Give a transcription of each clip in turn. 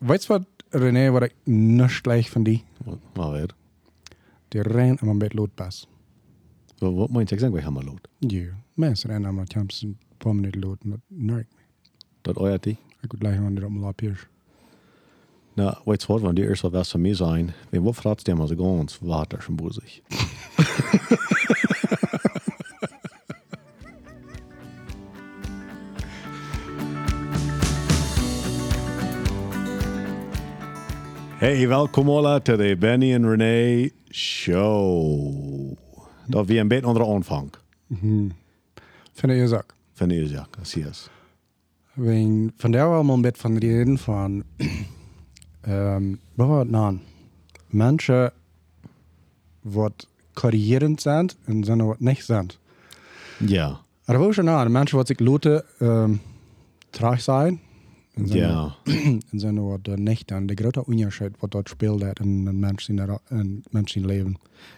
weißt du was, René, wat ik nicht gleich von die? Maar weer. Die rennen immer mit Lotbass. Wat, wat moet je zeggen, gaan maar lood? Ja, mensen rennen immer tjams een paar minuten Lot met nerk. Dat ooit die? Ik moet gleich mal niet op mijn lapjes. Nou, weet je wat, wanneer die eerst wel was van mij zijn, wenn wat fragt der mal so ganz water schon busig. Hey, welkom alle to the Benny and Renee Show. Dat wie een beetje onder de aanvang. Vind je ook? Van deze ja, zie je. Wegen, von der war mal ein bisschen von reden von, ähm, was nan? Menschen, die korrigierend sind und sondern was nicht sind. Ja, Aber wo schon an, Menschen, die sich Leute, ähm, trag sein. Und ja. Und sondern was der nicht dann, der große Unterschied, was dort spielt, hat in einem Menschen, in Menschen Leben.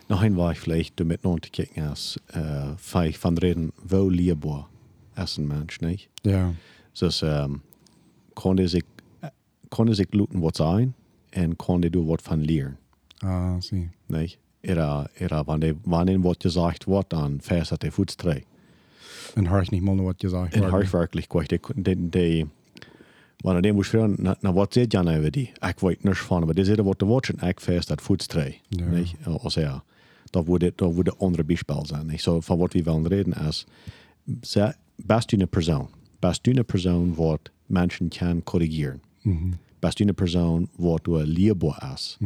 Nog een waar ik vielleicht damit nog te kijken als uh, vijf van reden wo liefbaar als een mens, niet? Ja. Dus um, kon hij zich, kon hij zich luten wat zijn en kon hij er wat van leren, Ah, zie. niet? Era, era, wanneer, wanneer wat gezegd wordt, dan fest dat hij voetstrij. Und hör ich nicht mal, was gesagt En wurde. hard werkelijk kwijt. De, de, de, wanneer die moest vragen, na, na wat zit Jan over die? Ik weet niks van, maar die zitten wat te watchen, ik fest dat voetstrij. Ja. Niet? Als ja, dat wordt, dat wordt een andere bijspel zijn. Niet? Zo, van wat we willen reden is, ze- best een persoon. Best een persoon wat mensen kan corrigeren. Mhm. Best een persoon wat du leerbaar is.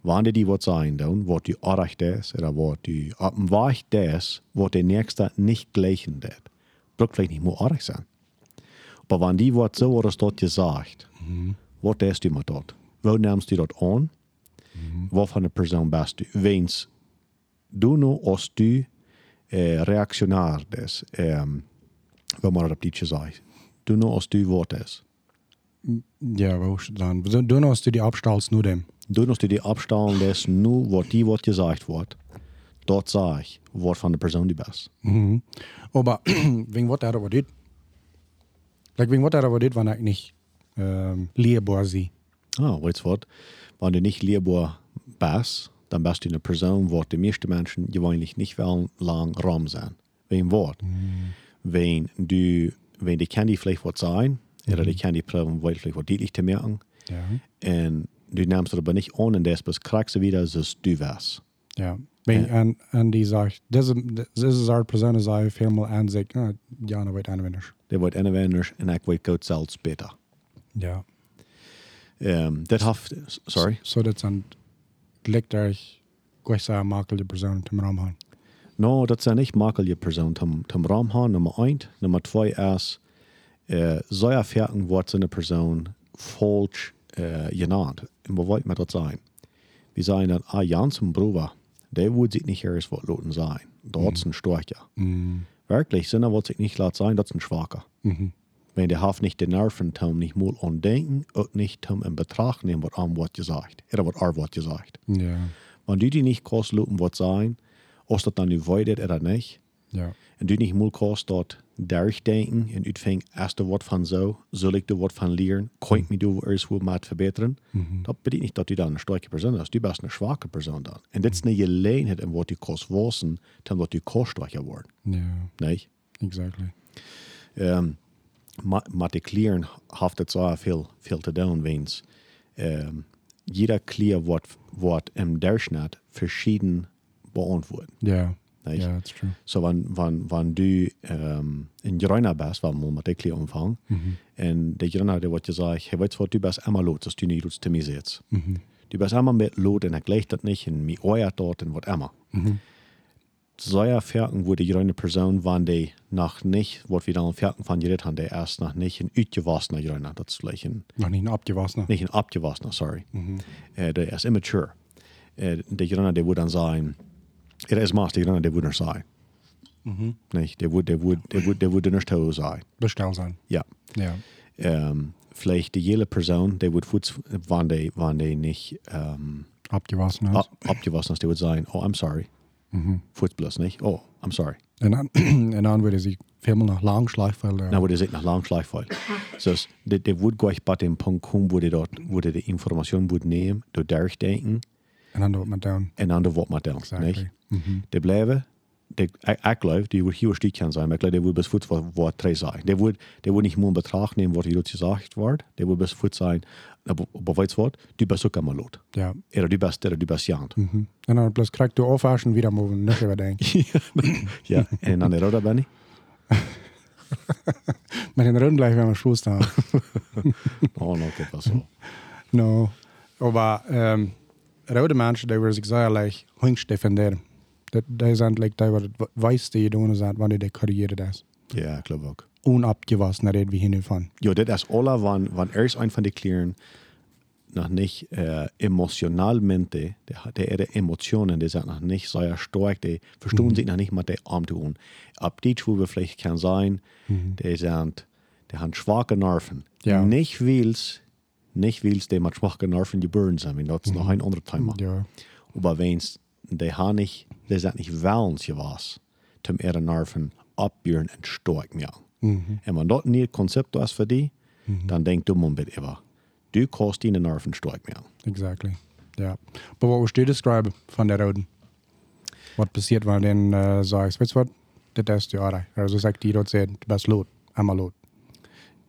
Wanneer die wat zijn doen, wat du orecht is, oder wat du op een weg is, wat de nächste niet gleichen deed. Braucht vielleicht nicht mehr orecht sein. Aber wenn die wat so gesagt, was tust du mit dort? Wo nimmst du dort an? Wat voor een persoon bist du? Wens du nu du eh, reactionair is, um, wat maar op die zegt. Du nu als du wat is. Ja, ist dann? Du du hast du die Abstals nur dem. Du als du die lässt, nu wat die wat gesagt wordt, dort sag ich, wat van de persoon die bist. Mhm. Aber wegen was er aber dit? Like, was er aber dit, wenn ich nicht ähm, lehrbar sie. Ah, weißt du was? Wenn du nicht lehrbar bist, dann bist du eine Person, wo die meisten Menschen gewöhnlich nicht wollen lang Raum sein. Wegen Wort. Wenn du, wenn die die vielleicht was sein, oder die kann die probieren, vielleicht was deutlich zu merken, Ja. und du nimmst das aber nicht an, und das bist kriegst du wieder, so du wärst. Ja. Wegen, en, en die sagt, diese, diese Art Person sei viermal an sich, ah, ja, dann wird einer wenig. Der wird anders, und ich wird gut selbst besser. Ja. Um, dat haft, sorry. So, das sind, liegt euch, gleich sagen, makel die Person zum Raum haben. No, dat zijn niet makkelijke personen te raam gaan. Nummer 1. Nummer 2 is, uh, zeer verken wordt een persoon falsch uh, genannt. En wat weet met dat zijn? We zijn dat, ah, Jans en Broer, der wordt zich niet ergens wat laten zijn. Dat is een sterker. Mhm. Wirklich, sind er wird sich nicht laat sein, das ist ein Schwacher. Mhm. Wenn der hat nicht den Nerven, um nicht mal an denken und nicht um in Betracht nehmen, was am Wort gesagt. Oder was er Wort gesagt. Ja. Wenn du die nicht lassen, was sein, ob das dann nicht weidet oder nicht, Ja. und du nicht mal dort durchdenken und utfängt, erst Wort von so, soll ich das Wort von lernen, kann ich mich da erst wo mal verbessern, das bedeutet nicht, dass du dann eine starke Person bist, du bist eine schwache Person dann. Und das ist eine Gelegenheit, in was du kannst wissen, dann wird du kannst stärker werden, Ja. nicht? Exactly. um, met, met de kleren heeft het zo veel, veel te doen, wens um, jeder Klier wordt, wordt im Durchschnitt verschieden beantwortet. Ja. Nicht? Ja, that's true. So, wenn, wenn, wenn du um, in Jorina bist, wenn wir mit der Klier umfangen, und der der wird gesagt, hey, weißt du was, du bist immer los, dass du nicht zu mir sitzt. Du bist immer mit los und er gleicht das nicht, und mir euert dort und was immer. Sehr Ferken wurde die eine Person, wann die nach nicht, was wir dann Ferken von geredet haben, der erst nach nicht Jorina, das ist vielleicht ein Noch nicht ein abgewassener. nicht ein abgewachsener, sorry. Äh, der ist immature. Äh, der Jorina, der würde dann sein, er ist Maß, der der würde nicht sein. Nicht? Der würde, der würde, der würde, der würde nicht so sein. Bestell sein. Ja. Ja. Ähm, vielleicht die jede Person, der würde, wann die, wann die nicht ähm, Abgewaschen ist. ab, abgewachsen ist, der würde sagen, oh, I'm sorry. Voets bloß nicht. Oh, I'm sorry. En dan, en dan worden ze veel naar lang schleifen. Nou, wordt het nach lang schleifvoll. Dus de, de wordt gleich bei dem Punkt kommen, wo die dort, wo die, die Information wird nehmen, dort durchdenken, En dan doet men down. en dan wordt maar dan. Exactly. Nicht? Mhm. De blijven, de, ik, ik geloof, die wordt hier zijn, maar ik geloof, die wordt bis wat, wat twee zijn. Die wordt, die wordt niet meer in betracht nemen, wat hier gesagt wordt. Die wordt bis voet zijn, aber, aber weißt du was, du bist ook allemaal lot. Ja. Oder du bist, oder du bist jant. Mhm. En dan plus krijg je afwaschen wieder mogen. Nog even denken. ja, en dan de rode ben ik. Met een rund blijven we maar schoen staan. Oh, no, dat was zo. no. Aber ähm, rode mensen, die worden zich zeer leicht hongst defenderen. Dat, die zijn like, die worden weiß die je doen zijn wanneer die carrière is. Ja, ik geloof ook. Unabgewassen, daar reden nu van. Ja, das ist alle, wann, wann erst ein von den Klieren noch nicht äh, emotionalmente, der der ihre Emotionen, die sind noch nicht sehr stark, die verstehen sich noch nicht mit der Arm tun. Ab die, wir vielleicht kann sein, die sind, die haben schwache Nerven. Ja. Nicht weil's, nicht weil's, die mit schwachen Nerven geboren sind, wenn das ist noch ein anderes Thema. Ja. Aber wenn's, die haben nicht, die sind nicht willens was, zum ihre Nerven abbieren und stark machen. Mhm. En wenn das ein Konzept ist für die, dann denk du mal bitte über. Du kannst deine Nerven stark machen. Exactly. Ja. Aber was würdest du describen von der Roden? Was passiert, wenn du den äh, sagst, weißt du was, das ist die Arbeit. Also sagt die dort, du bist lot, einmal lot.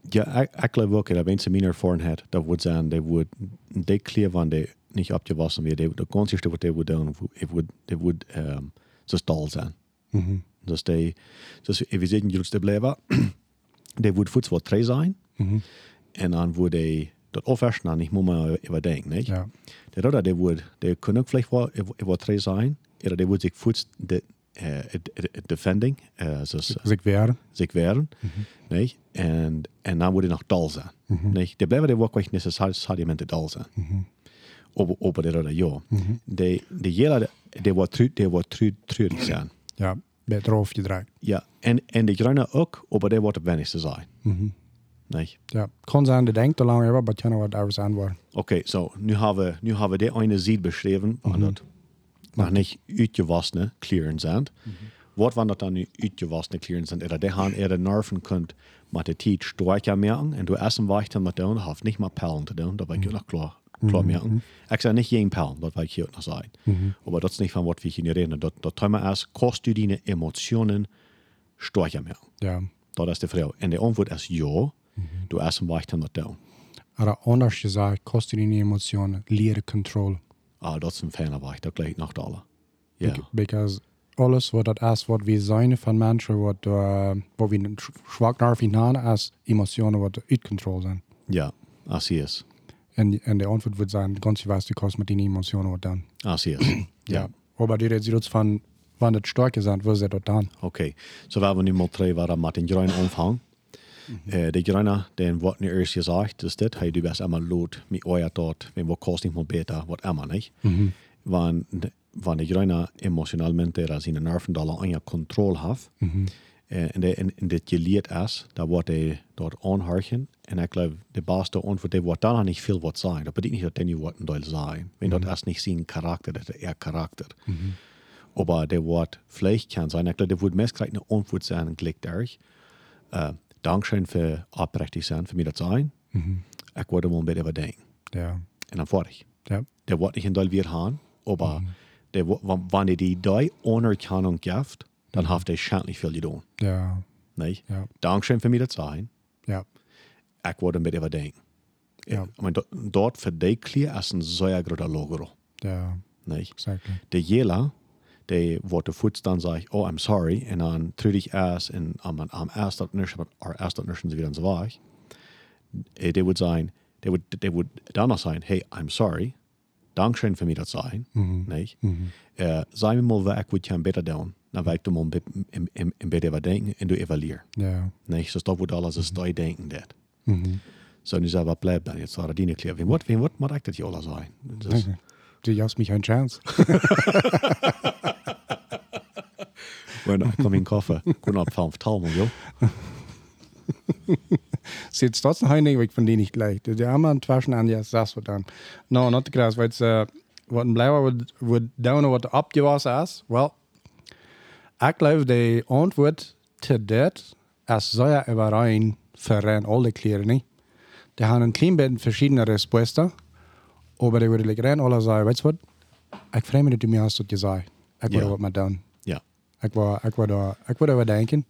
Ja, ik, ik geloof ook dat mensen mijn ervaring had, dat wordt zijn, die wordt, die kleer van die niet opgewassen weer, die, de ganze wat die wordt doen, die wordt, die wordt, um, zo stal zijn. Mhm. Dus die, dus we zitten juist te blijven, die wordt voedsel wat twee zijn, Mhm. en dan wordt die, dat afwassen dan niet meer überdenken, niet? Ja. Der Roder, der wurde, der können vielleicht war, war drei sein, oder der wurde sich kurz de, äh, defending, äh, also s- Als ik weer. sich wehren, nicht? Und, und dann wurde noch dull sein, nicht? Der bleibt der wirklich nicht necessariamente dull sein. Aber, aber der Roder, ja. Der, der jeder, der war trü, der war trü, trürig sein. Ja, bij eraf gedraaid. Ja, en, en de Grüne ook, aber der wordt het wenigste zijn. Nicht? Ja, kan zijn de denkt te lang hebben, maar kan wat anders antwoorden. Okay, so, nu haben wir, nu haben wir die eine Seed beschrieben, mhm. dat noch nicht uitgewassene Klieren sind. Wat wanneer dat dan nu uitgewassene Klieren sind, oder die haben ihre Nerven kunt met de tijd strijken merken, en du essen weicht dan met doen, hast nicht mal Perlen te doen, dat weet je nog klar, klar merken. Ik zeg nicht jeden Perlen, dat weet ik hier ook nog zeggen. Aber dat is niet van wat we hier reden. Dat, dat thema is, kost du deine Emotionen strijken merken. Ja. Dat is de vraag. En de antwoord is ja, du essen weicht dan met doen. Maar anders gezegd, kost die emotionen leren controle. Ah, dat is een fijne weg, dat gelijk nog alle. Ja. Bec- Because alles wat dat is wat we zijn van mensen, wat, uh, wat we zwak naar vinden, als emotionen wat uit controle zijn. Ja, así es. En, en de antwoord wordt zijn, ganz was die kost met die emotionen wat dan. Así es. Ja. Aber die redet jetzt von, wann das starke sind, wo sie dort dann. Oké, zo waar we nu maar twee waren een groen omvang. Eh, de groene, den wordt nu eerst gezegd, dus dit, hij du best allemaal lood, met oja tot, wenn we kost niet meer beter, wat immer niet. Wann, wann de groene emotionalmente er zijn nerven daar aan je controle heeft, eh, en, de, en, dit geleerd is, dan wordt hij dort aanharken. En ik geloof, de beste antwoord, die wordt dan nog niet veel wat zijn. Dat betekent niet dat die niet wat deel zijn. Wenn dat is niet zijn karakter, dat is er karakter. Aber der Wort vielleicht kann sein, ich glaube, der wird meist eine Antwort sein, gleich durch. Äh, Dankeschön für aufrichtig sein, für mir das sein. Ich wollte mal ein bisschen überdenken. Ja. Und dann fertig. Ja. Der wird nicht in Teil wir haben, aber der, wo- wenn er die die Anerkennung gibt, dann hat er schändlich viel getan. Ja. Nicht? Ja. Dankeschön für mir das sein. Ja. Ich wollte ein bisschen überdenken. Ja. Ich meine, dort, für Klier ist ein sehr großer Logro. Ja. Nicht? Exactly. de jela, de wordt de voets dan zeg oh, I'm sorry, en dan trud ik ass en am, am ass dat nurse, or ass dat nurse weer dan zo weg. Eh, De would zijn, de would, de would dan nog zijn, hey, I'm sorry, dankschön für mir dat zijn, nee. Eh, Zijn we mal weg, wat je kan beter doen, dan werkt du mal een bit- een- een een beetje wat denken en du evalueer. Ja. Nee, so dat wordt alles als die denken dat. So, nu zijn we blijven dan, jetzt waren die wat, wie wat, maar ik dat je alles zijn. Dus, Du gibst mich eine Chance. Bueno, ik kom in koffer, kon op van vertalen, joh. Sitzt trotzdem ein Weg von denen nicht gleich. Die haben einen Twaschen an, ja, das wird dann. No, not the grass, es, äh, wat een blijven wordt, wordt down wat abgewassen is, wel, Ik geloof de antwoord te dit is zeer überein für alle kleren niet. Die haben ein klein bisschen verschiedene Resposten, aber die würden rein alle sagen, weißt du was? Ich freue mich, dass du mir hast das gesagt. Ich Ja. würde was mit tun. Ja. Ik wou, ik wou, daar, ik wou daar denken.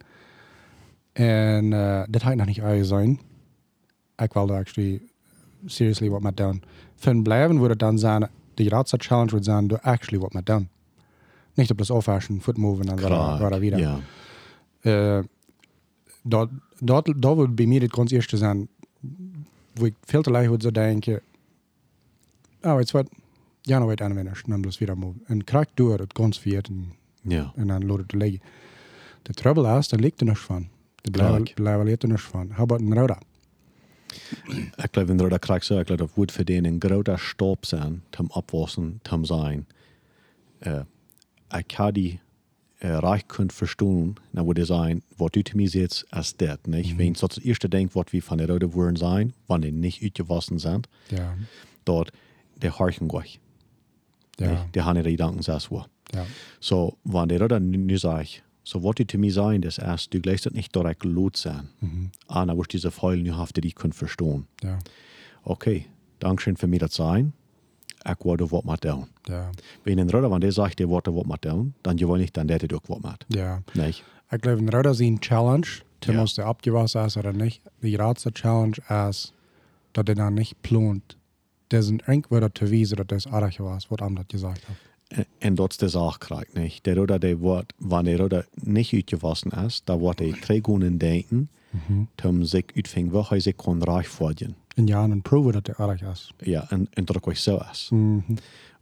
En uh, dat had nog niet uit zijn. Ik wilde actually seriously wat met doen. Van blijven wordt het dan zijn, de grootste challenge wordt zijn door actually wat met doen. Niet op das aufwaschen, foot moven en Klar. zo wieder. Ja. Uh, dat, dat, dat wordt bij mij het ganz eerste zijn, wo ik veel te leicht wordt zo denken, oh, weet je wat, ja, nou weet aanwenden, en dan bloos weer moven. En krijg door het ganz viert en Ja. en dan loopt het te liggen. De trouble is, daar ligt er niks van. De blijven, blijven er niks van. How about een rode? Ik geloof in de krijg zo, ik geloof dat wordt voor den een grote stap zijn, om opwassen, om zijn. Uh, ik had die uh, reich kunt verstaan, dan wordt zijn, wat u te mij zegt, als dit. Niet? Wenn dat het eerste denkt, wat we van de rode woorden zijn, wanneer niet uitgewassen zijn, Ja, dat de harken gleich. ja, Die haben ihre Gedanken selbst wo. Ja. So, wenn der Röder nu sagt, so was du zu mir sagen, das erst, du das nicht direkt laut sein. Mhm. Ah, ich diese Pfeil nu hafte, die können verstehen. Ja, Okay, Dankeschön für mir das sein. Ich wollte was mit tun. ja, Wenn ein Röder, wenn der sagt, der wollte was mit tun, dann je nicht, dann der hat auch was mit. ja. Nicht? Ik geloof een rode is een challenge. Tim Ja. moest de opgewassen is oder nicht. Die grootste challenge is dat hij dan niet plant. Is een enkele te wijzen dat dat aardig was, wat hem dat gezegd heeft. En- En dat is de zaak krijgt, nicht? Der Röder, der wird, wenn der Röder nicht uitgewassen ist, da wird er drei Gunnen denken, Mhm. um sich wo er sich kann reich vorgehen. En ja, en proeven dat hij aardig is. Ja, en, en dat ook zo is. Mhm.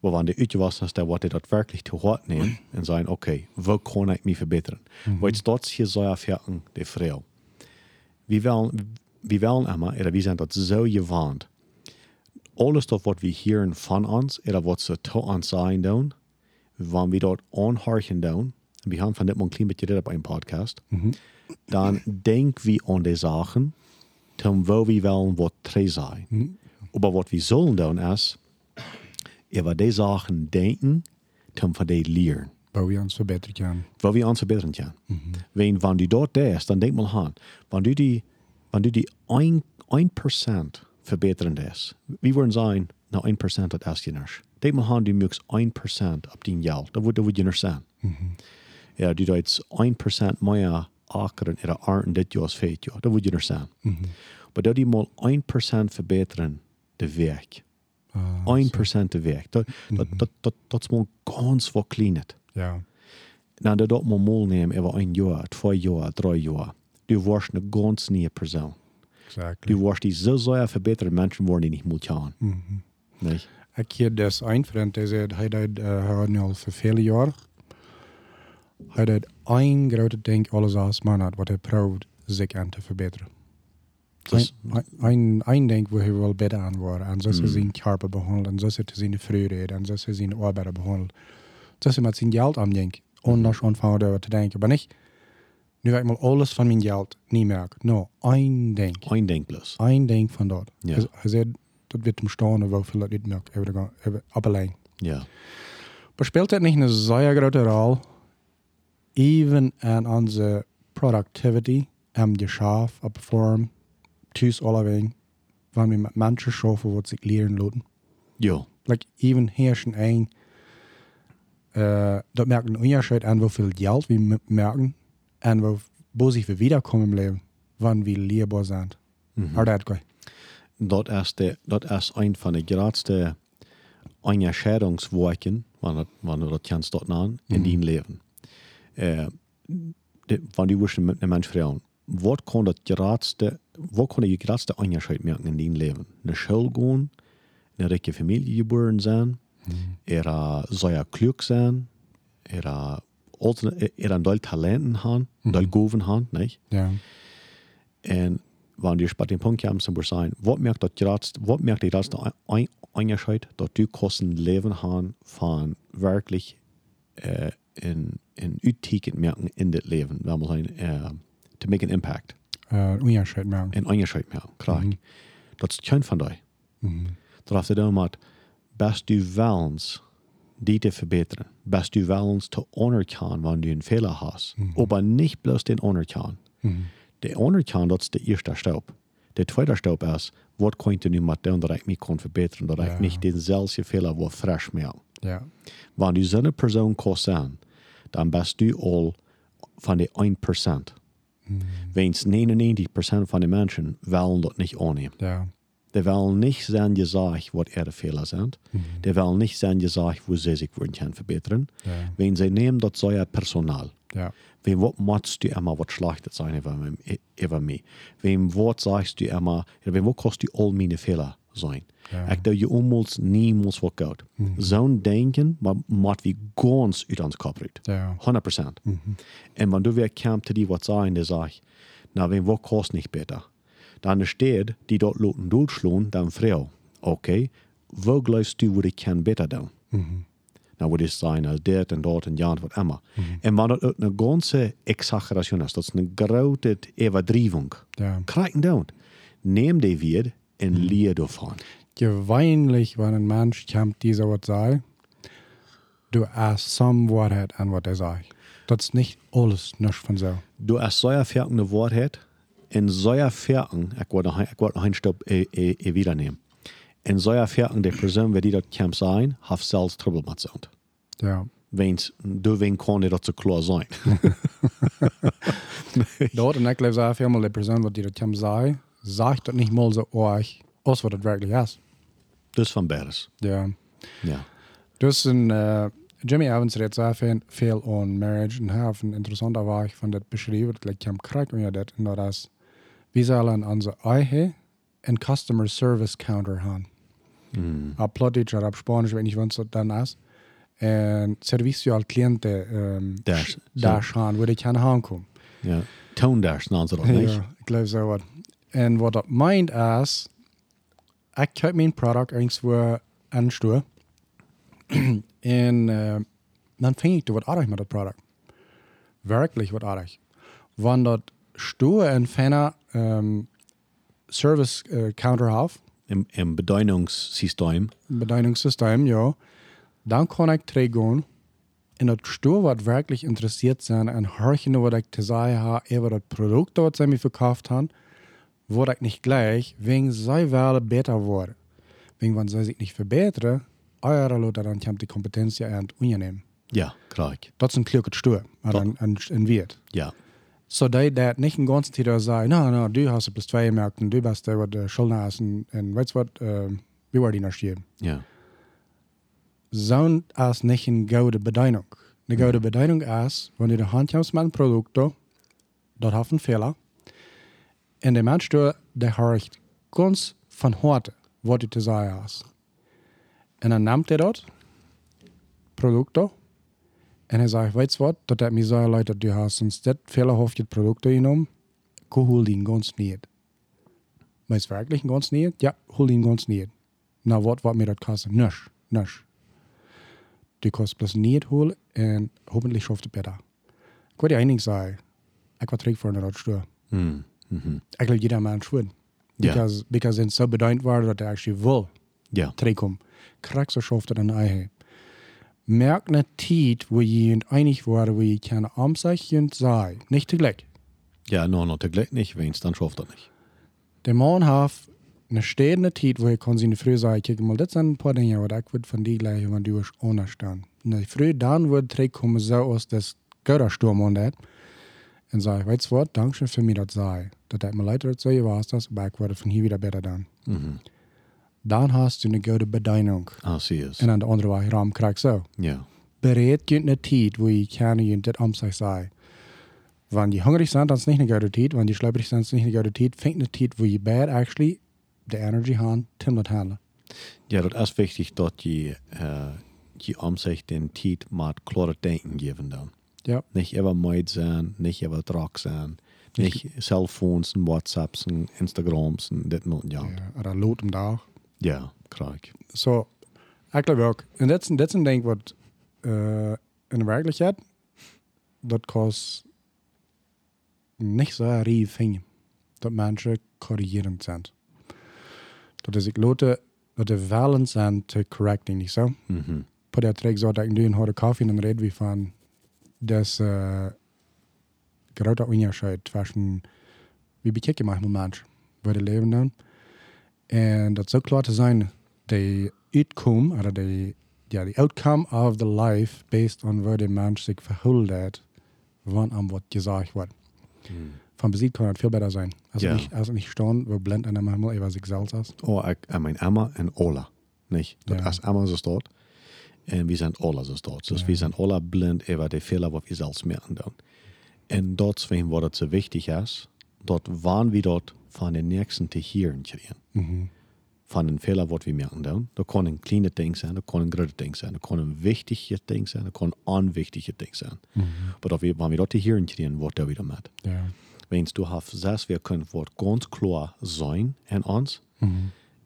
Maar wanneer de uitgewassen is, dan wordt hij dat werkelijk te hard nemen en zeggen, oké, wo kan ik me verbeteren? Mhm. Weil dat hier zo afwerken, de vrouw. We willen, we willen immer, oder we zijn dat zo gewand. Alles wat we hier van ons, oder wat ze te ons zijn doen, wanneer we dat aanhorchen doen, en we hebben van dit maar een klein beetje dit op een podcast, Mhm. dan denken we aan de zaken, ten wo we willen wat tre zijn. Mhm. Aber was wir sollen tun ist, über die Sachen denken, um von denen lernen. Waar we ons verbeteren kunnen. Wo wir uns verbessern können. Wenn, wenn du dort bist, dann denk mal an, wenn du die, wenn du die 1%, 1% verbessern das, wie würden sein, na 1% das erst nicht. Denk mal an, du möchtest 1% ab dein Geld, da würde du nicht sein. Ja, du jetzt 1% mehr ackern oder arten dit Jahr fehlt ja, da würde nicht sein. Aber da die mal 1% verbessern, der Weg. Ah, 1% de weg. Dat, dat, dat, dat, dat is maar ganz wat kleiner. ja, Nou, dat dat maar mal nemen over een jaar, twee jaar, drie jaar. Du wirst een ganz nieuwe persoon. exactly. Du wirst die zo sehr verbeterde Menschen worden die niet moet gaan. Mhm. Nee? Ik heb dus een vriend die zei, hij deed uh, nu al voor vele jaren. Hij deed één grote ding alles als man had, wat hij probeert zich aan te verbeteren. Dus, Een, ding waar hij wel beter aan wordt. En zo is Mm. zijn körper behandeld, en zo is hij zijn vrijheid, en zo is hij zijn arbeid behandeld. Zo is hij met zijn geld aan denken. Anders aanvangen over te denken. Maar niet, nu wil ik maar alles van mijn geld niet merken. No, één ding. een ding plus. Eén ding van dat. Ja. Hij, hij zei, dat wird dat niet merkt. Even, de- even op alleen. Ja. Maar speelt dat niet een zeer grote rol, even in onze productivity, am Geschäft, op vorm, thuis alleweg, wanneer we met mensen schaffen wat zich leren laten. Ja. Like even heerschen een, uh, dat merkt een onderscheid aan hoeveel geld we m- merken en wo, wo zich we wiederkommen im Leben, wanneer we leerbaar zijn. Mhm. Maar dat. Dat is, de, dat is een van de grootste onderscheidingswerken, wanneer dat kent dat aan, in die leven. Uh, de, wanneer du met een mens vragen, wat kan dat grootste, wat kan je grootste onderscheid merken in die leven? Naar school gaan, een rijke familie geboren zijn, er zou klug zijn, er er een deel talenten hebben, een deel goven hebben, niet? Ja. En bij den Punkt komt, zum sein, wat merkt dat grootste, wat merkt die grootste ein- Unterschied, dat du kosten leven haben van werkelijk uh, een, een uittekend merken in dit leven, wel maar zijn, uh, to make an impact, Uh, onderscheid merken. een onderscheid merken, krijg. Mhm. Dat is van die. Mhm. Dat heeft te doen met best du wellens die te verbeteren. Best du wel eens te anerkennen, wanneer du einen Fehler hast. Aber nicht bloß den anerkennen. Der anerkennen, das ist der erste Staub. Der zweite Staub ist, was könnte du mit dem, dass ich mich kann verbetern, dass Ja. ich nicht denselben Fehler wo frisch mehr. Ja. Wenn du so eine Person sein, dann bist du all von den 1%. Wenn 99% von den Menschen wollen das nicht annehmen. Ja. Die wollen nicht sein gesagt, was ihre Fehler sind. Die wollen nicht sein gesagt, wo sie sich würden können verbessern. Ja. Wenn sie nehmen, das sei ja Personal. Ja. Wem wat machst du immer was Schlechtes sein über, mi- über mich? Wem wat sagst du immer, wem wat kannst du all meine Fehler sein? Ja. Ich glaube, je onmals niemals wat gut. Zo'n denken, maar maakt wie ganz uit ons kop uit. Ja. 100%. En wenn du weer komt te die wat zijn, die sagt, na, wem wat kost nicht besser? Dann steht, die dort loten durchschlagen, dann Frau, okay, wo glaubst du, wo ich kann besser tun? Nou, wat is zijn als dit en dat en ja, wat immer. En wenn das eine ganze Exaggeration ist, das ist eine große Überdrivung. Ja. Kriegen down. Nehm die wieder und lehr davon. Gewöhnlich, wenn ein Mensch kommt, dieser was sagt, du hast some Wahrheit an, was er sagt. Das ist nicht alles, nicht von so. Du hast so eine Wahrheit, in so wollte noch, ich wollte noch einen Stopp wieder nehmen. In so Ferken, die Person, die dort kann sein, hat selbst Trouble mit Sound. Ja. Wenn's, du wen kann das so klar sein. Dort, und ich glaube, sehr viel mal die Person, was die das kommt, sagt, das nicht mal so euch, aus, was das wirklich ist. Das von Beres. Ja. Ja. Dus een, uh, Jimmy Evans redt sehr viel, veel on marriage en hij heeft een interessante weg van dat beschreven. Dat ik hem krijg om je dat. En dat is, we zullen onze eigen een customer service counter hebben. Mm. Op Spanisch, weet niet wat dat dan is. En servicio al cliente um, Dash. daar gaan, waar ik kan aankomen. Ja. Tone Dash, dat niet. Ja, geloof zo wat. En wat dat meint is, ik koop mijn product irgendwo aanstuur. en uh, dan vind ik er wat aardig met dat product. Werkelijk wat aardig. Want dat stoer en fijne um, service uh, counter heeft, Im, Im Bedeutungssysteem. Bedienungssysteem, ja, dann kann ich trägen in das Stur, was wirklich interessiert sein, an horchen, was ich zu sagen habe, über das Produkt, was sie mir verkauft haben, wo ich nicht gleich, wegen sie wel besser wurde. Wegen, wenn sie sich nicht verbessern, eure Leute dann kommt die Kompetenz ja an unangenehm. Ja, klar. Das ist ein klickes Stur, an, an, an Wirt. Ja. So die dat nicht den ganzen Tag sagen, na, na, du hast plus zwei gemerkt und du bist der, was der Schuldner hast und, und weißt du was, äh, wie war die noch stehen? Ja. zo'n is niet een gouden bediening. Een gouden bediening is wanneer de handjas met een product, dat heeft een fehler. En de mens der hoort ganz van harte wat hij te zeggen is. En dan neemt hij dat product en hij zegt, weet je wat, dat heeft mij zo leid dat je hast, sinds dit fehlerhaft het product genomen, ik hol die ganz niet. Maar is werkelijk ganz niet? Ja, hol die ganz niet. Nou, wat wat mir dat kosten? Nisch, nisch. Du kannst bloß niet holen en hoffentlich schafft. Ik wil je één ding zeggen. Ik was terug voor een Radstuur. Mm. Mhm. Ik geloof jeder Mensch wil. Ja. Because, because het zo bedankt wordt dat hij actually wil Ja. terugkomen. Krijg zo schafft het een eigen. Merk een tijd waar je het einig wordt, waar je kan omzeggen zijn. Niet tegelijk. Ja, no, no, tegelijk nicht, wenn's dann schafft er nicht. Der Mann hat eine stehende Zeit, wo ich kann sie früh sagen, guck mal, das sind ein paar Dinge, aber ich würde von dir gleich, wenn du es unterstehen. Und früh dann wird zurückkommen, so aus das Göttersturm und das. Und sage, weißt du was, danke schön für mich, das sei. Das hat mir leid, dass so war das, aber ich würde von hier wieder besser dann. Mhm. Dann hast du eine gute Bedienung. Ah, zie es. Und an der andere Seite Raum kriegst so. Ja. Berät je eine Zeit, wo ich kann je das am sich sei. Wenn die hungrig sind, dann ist nicht eine gute Zeit. Wenn die schlepprig sind, ist nicht eine gute Zeit. Fängt eine Zeit, wo je bad actually the energy haben, Tim das handelt. Ja, das ist wichtig, dass die, äh, die om sich den Tiet mit klare Denken geben dann. Ja. Nicht immer Meid sein, nicht immer Drag sein, nicht Cellphones Whatsapps Instagrams und das und ja. Ja, oder Lot im Dach. Ja, klar. So, ich glaube auch. Und das, ist ein Ding, was äh, in der Wirklichkeit, das kostet nicht so rief viel, dass Menschen korrigierend sind. Dass sich Leute, dass die Wellen sind, zu correcting, nicht so? Mhm. på det trek så at jeg nu har kaffe og red vi van des uh, grote onderscheid tussen wie bekijken met mensen waar de leven dan en dat zo klaar te zijn de uitkom of de ja the outcome of the life based on waar de mens zich verhoudt wann am wat gesagt wordt van beziet kan het veel beter zijn als Ja. ja. nicht als het nicht staan we blend en dan manchmal über sich selbst aus Oh, ik mijn Emma en Ola. Nicht? Dat Ja. Emma zo staat. En we zijn Ola zo staat. Dus Ja. we zijn Ola blind over de Fehler, wat we zelfs merken dan. En deswegen wordt het zo wichtig is, dat wann we dat van de nächsten te hieren krijgen. mhm. Van den Fehler, wat we merken dan. Dat kan een kleine ding zijn, dat kan een grote ding zijn. Dat kan een wichtige ding zijn, dat kan een onwichtige ding zijn. Mhm. Maar dat we, wanneer we dat te hieren krijgen, wordt dat weer met. ja Wens du hast zes, wir können wordt ganz klar sein in ons. mhm.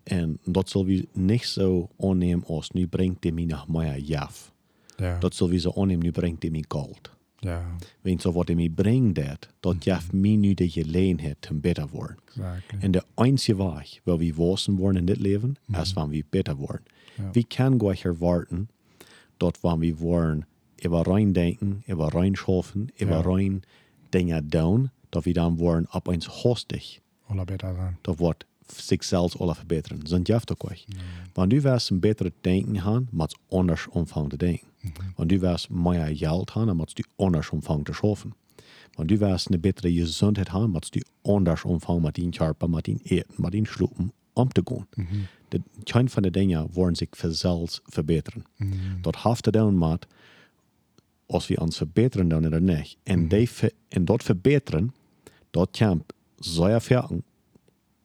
En dat zal we niet zo aannemen als nu brengt hij mij naar mijn jaf. ja Dat zal we zo aannemen, nu brengt hij mij goud. Ja Weet zo wat hij mij brengt, dat, dat jaf mij nu de gelegenheid om beter worden. exactly En de enige weg waar we wassen worden in dit leven, is wanneer we beter worden. Ja. We kunnen gleich erwarten, dat wanneer we worden, über rein denken, über rein schaffen, über Ja. rein Dinge doen, dat we dan worden op eens hostig. Alla beter sein dat wordt zichzelf alle verbeteren. Zijn je toch ook. Want u was een betere denken gaan, maar het anders omvang te denken. Want u was meer geld gaan, dan moet u anders omvang te schaffen. Want u was een betere gezondheid gaan, moet u anders omvang met die karpen, met die eten, met die sloepen om te gaan. De, geen van de dingen worden zich vanzelf verbeteren. Dat heeft te doen met als we ons verbeteren dan er niet. En, die, ver- en dat verbeteren, dat kan zeer verken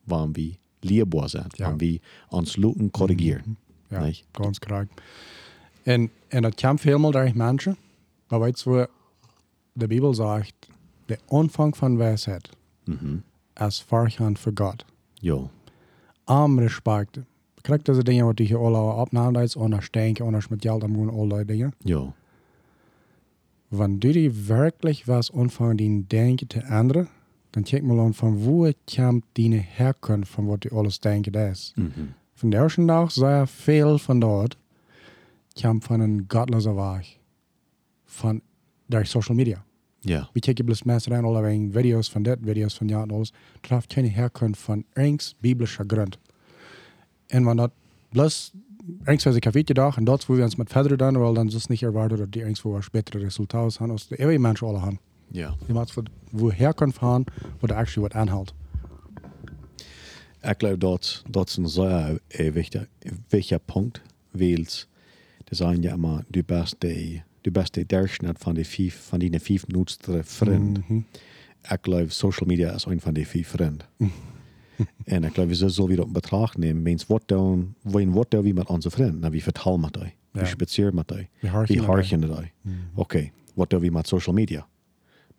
wanneer we leerbaar zijn, Ja. wanneer we ons loten corrigeren. Ja, Nicht? ganz korrekt. En, en dat komt helemaal door mensen. Maar weet je wat de Bibel zegt? De aanvang van wijsheid Mhm. is voorgaan voor God. Ja, Am respect. Krijg deze dingen wat die hier alle opnamen, dat is anders denken, anders met geld omgaan, al die dingen. ja, Wanneer du die wirklich was anfangen, die denken te ändern, dann check mal an, von wo kommt deine Herkunft, von was du alles denken das. mhm. Von der ersten Tag sehr viel von dort kommt von einem gottlosen Weg. Von durch Social Media. ja, Wir checken bloß meist rein, alle wegen Videos von das, Videos von ja und alles. Das hat keine Herkunft von irgends biblischer Grund. Und wenn das bloß irgendwas Kaffee gedacht und dort, wo wir uns mit Federn dann, weil dann ist nicht erwartet, dass die irgendwo was spätere Resultate haben, als die ewige Menschen alle haben. ja. Die maakt wo Herkunft haben, wo der actually wat aanhoudt. Ik geloof dat dat is een zeer eh, wichtig, wichtig punt. Er zijn ja maar de beste, de beste durchschnitt van de vijf, van die vijf noodste vrienden. Mhm. Ik geloof social media is een van die vijf vrienden. en ik geloof, zo zullen we dat in betracht nemen. Mens, wat doen, wat doen we met onze vrienden? Nou, wie vertellen met die? Wie Ja. spazieren met die? We Wie erbij. harken die? Oké, wat doen we met social media?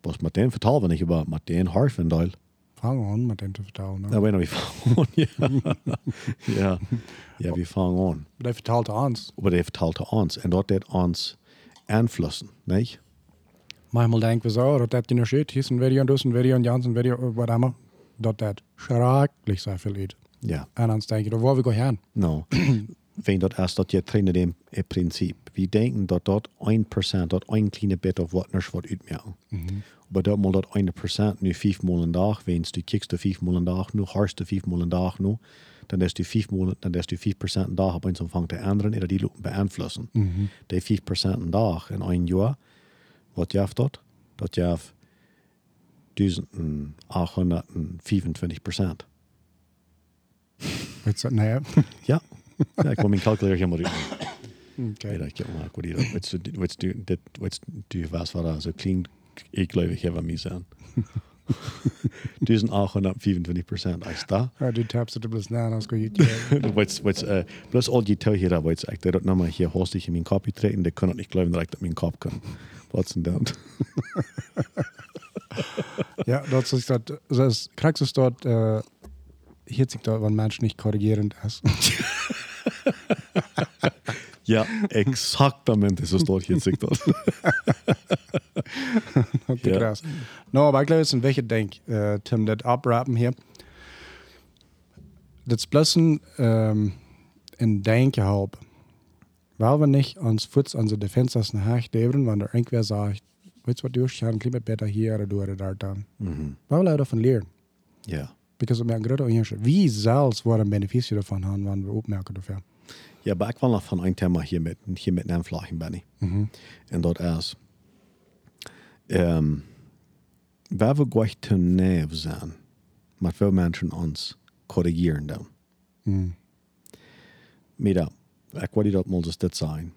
Pas met den vertellen we niet über, met den harken die. Fang aan met hem te vertellen. Nou, weet je, we vangen aan. Ja. ja. ja, we vangen aan. Hij vertelt ons. Maar die vertelt ons. En dat deed ons invloeden, niet? Manchmal denken we zo, dat dat je nog ziet. Hier een video, dus een video, en Jans een video, wat allemaal. Dat dat schrikkelijk zo veel is. Ja. En dan denk je, waar we gaan. Nou, vind dat als dat je trainen dem in We denken dat dat 1%, dat een kleine bit of wat ners wordt uitmerken. Maar dat moet dat 1% nu 5 maal een dag, wens du kijkst de 5 maal een dag nu, harst de 5 maal een dag nu, dan is du 5 maal, dan is du 5% een dag op eens omvang te ändern, en die lopen beïnvloeden. Die 5% een dag in een jaar, wat jaf dat? Dat jaf 1825%. Weet je, nee. Ja. ja, ik wil mijn calculator helemaal uit. Oké. Ja, dat kan maar goed hier. Wat du, wat du, dit, wat du da so clean, ich glaube, ich habe mich sein. 1825 procent, als da. Ja, du tappst het dus na, dan kun je Wat, wat, uh, plus al die tel hier, wat ik dat nog maar hier hostig in mijn kopje treten, die kunnen niet geloven dat ik dat mijn kop kan. Wat is dan? Ja, dat is dat. Das krijgt is dat. Uh, hier zit dat, wanneer mensen niet korrigerend is. Ja, exactamente, so steht hier sich das. Op de Ja. kras. Nou, maar ik geloof het is een beetje denk, uh, Tim, dat oprapen hier. Plus een, um, een denken helpen. Weil wir nicht uns Fuß an die Defenses nach geben, wenn der irgendwer sagt, weißt du was, du hast ein bisschen besser hier oder du oder da dann. Mhm. Weil wir davon lernen. Ja. Because wir ein großer Unterschied. Wie selbst wir ein Beneficie davon haben, wenn wir aufmerken dafür. Ja, aber ich will noch von einem Thema hier mit, hier mit aanvlagen, Benny. Mhm. En dat is, um, waar we gleich te neef zijn, met veel mensen ons corrigeren dan. Mhm. Mira, ik wil dat moet dit zijn.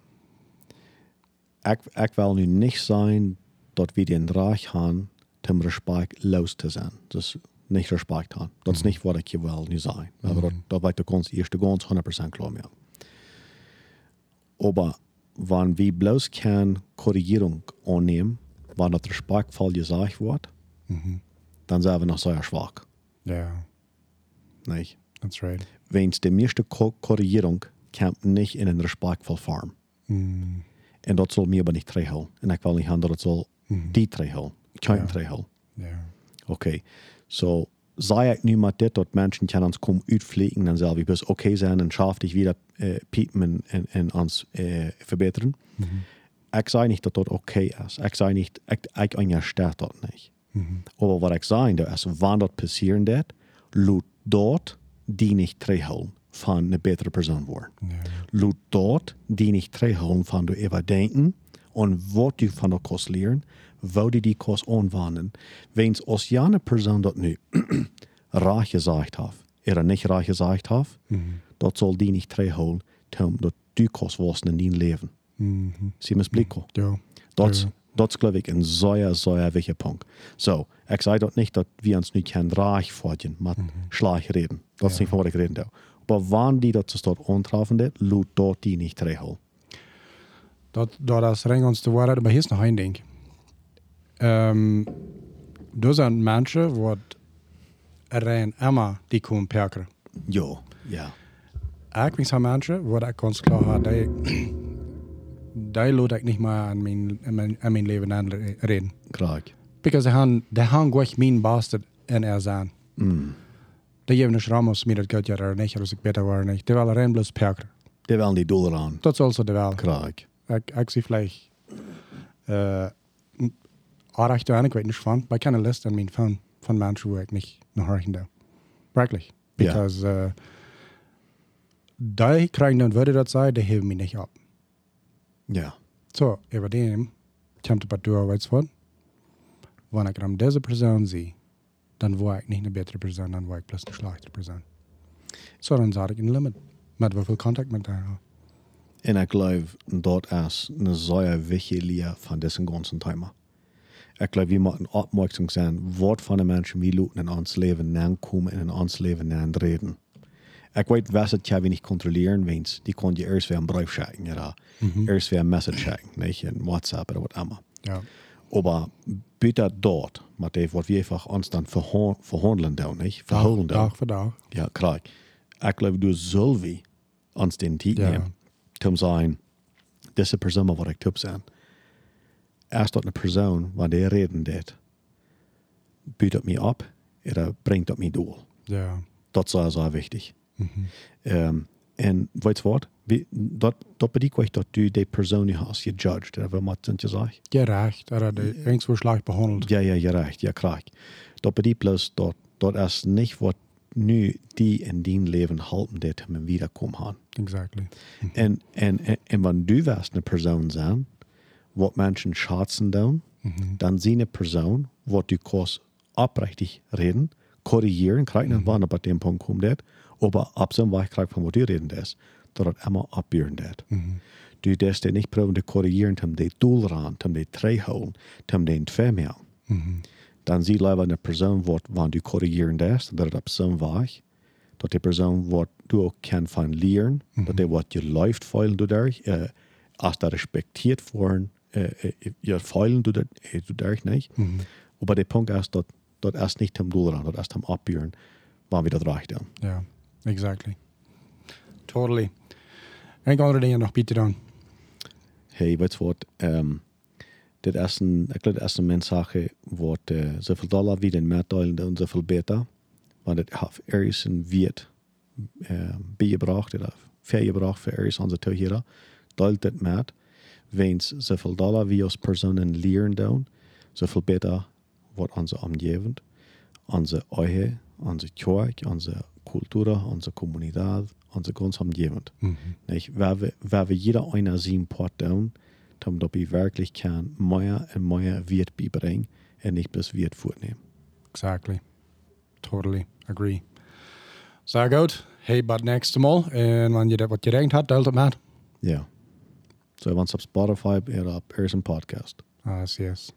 Ik, ik wil nu niet zijn dat we den Reich haben, zum Respekt los zu sein. Das nicht Respekt haben. Das ist nicht, was ich hier will, nu sein. Aber das, das weiß der ganz, erste ganz 100% klar mehr. Aber wenn wir bloß keine Korrigierung annehmen, wenn das respektvoll gesagt wird, Mhm. dann sind wir noch sehr schwach. Ja, Nicht? that's right. Wenn die meiste Ko Korrigierung kommt nicht in eine respektvolle Form. Mhm. En dat zal mij aber niet terughouden. En ik wil niet gaan dat het zal die terughouden. Ik kan Ja. niet terughouden. So, sei ich mal dit, dat mensen kan ons komen uitvliegen, dan zal we best oké okay zijn en schaaf dich wieder äh, piepen en, en, en ons äh, verbeteren. Ik zei niet dat dat oké okay is. Ik zei niet, ik, ik ondersteun dat niet. Aber wat ik zei, dat is, wanneer dat passieren dat, laat dat die niet terughouden van een betere persoon worden. Ja. Laat dat die niet terughouden van de even denken en wat je van de kost leren, wou die kost aanwenden. Wens als je een persoon dat nu raar gezegd heeft, er niet raar gezegd heeft, dat zal die niet terughouden, dat die kost was in die leven. Mhm. Zie me blikken? Ja. Dat, Ja. dat is geloof ik een zeer, zeer punt. Zo, ik zei dat niet dat we ons nu geen raar voordien, maar slag reden. Dat is niet van wat ik reden doe. Maar wanneer die dat ze dat, laat dat die niet terughouden. Dat, dat is ring ons te worden, maar hier is nog één ding. Um, er zijn mensen wat rein immer die komen perken. Ja, ja. Ik ben zo'n mensen wat ik ganz klar had, die, die laat ik niet meer aan mijn, aan mijn, aan mijn leven aanreden. Graag. Because die gaan, die gaan gewoon mijn bastard in er zijn. Mm. Die geven een ramos meer dat geld ja er niet, als ik beter word niet. Die willen rein bloos perken. Die willen die doel eraan. Dat is also de wel. Graag. Ik, ik zie vielleicht äh, ich weiß nicht von, bei keiner Liste an meinem Phone von Menschen, wo ich nicht noch horchen darf. Wirklich. Ja. Because äh, die kriegen dann würde das sein, die heben mich nicht ab. Ja. So, über dem paar weißt du was? Wenn ich dann diese Person sehe, dann war ich nicht eine bessere Person, dann war ich bloß eine schlechte Person. So, dann sage ich ein Limit. Mit wie viel Kontakt mit der habe. En ik geloof dat is een zeer wichtige leer van deze ganzen thema. Ik geloof, we moeten opmerksam zijn wat van de mensen we laten in ons leven aankomen en in ons leven aanreden. Ik weet, was het we niet controleren, wens die kon je eerst weer een brief schicken, ja, eerst weer een message schicken, niet in WhatsApp oder wat immer. Ja. Aber bitte dort, mit dem, was wir einfach uns dann verhandeln, da, nicht? Verhandeln, da. Dag voor dag. Ja, klar. Ik geloof, du soll wie ons den tijd Ja. nemen. Om zijn, deze persoon wat ik top zijn. Als dat een persoon, wanneer reden dit, biedt dat mij op, er brengt dat mij doel. Ja. Dat is zeer, zeer wichtig. Um, en weet je wat? Wie- Dat, dat betekent dat du die persoon nu hast gejudged. Dat wil maar je zeggen. Gerecht, oder die irgendwo schlecht behandelt. Ja, ja, je recht, ja, klar. Dat betekent bloß, dat, dat is niet wat nu die in die leven helpen dit om wiederkomen gaan. Exactly. En, en, en, en wanneer du wirst een persoon zijn, wat mensen schatzen doen, dan zie een persoon wat du kost oprechtig reden, korrigieren, krijgen en wanneer bij dem punt komt dit, aber ab zo'n weg krijgt van wat du reden is, dat het immer opburen dit. Du des dit niet proberen te korrigeren, om die doel aan, om die terughouden, om die vermeer. Dan zie je liever een persoon wat, wanneer du korrigeren des, dat het op zo'n weg, dat die persoon wat du ook kan van leren, dat die wat je läuft feilen du daar, äh, als dat respektiert worden, äh, äh, du daar, äh, du daar niet. Aber der Punkt ist, niet hem doel aan, dat is hem opburen, wanneer we dat recht doen. Ja, exactly. Totally. En andere dingen nog bieten dan. Hey, weet je wat, um, dit is een, ik geloof dat is een menssache, wat uh, zoveel dollar wie den meerdelen doen, zoveel beter. Want het heeft ergens een wiet uh, bijgebracht, het heeft vergebracht voor ergens onze toe hier. delt het met, wens zoveel dollar wie als personen leren doen, zoveel beter wordt onze omgeving, onze eigen, onze kerk, onze cultuur, onze communiteit, onze ganze omgeving. Nicht? Weil wir, weil wir jeder einer sein Port doen, dass wir wirklich kann mehr und mehr Wert beibringen und nicht bis Wert vornehmen. Exactly. Totally agree. Sehr gut. Hey, but nächste Mal. En wanneer je dat wat gedenkt had, deelt het met. Ja. So, wenn es auf Spotify oder auf irgendeinem Podcast. Ah, yes.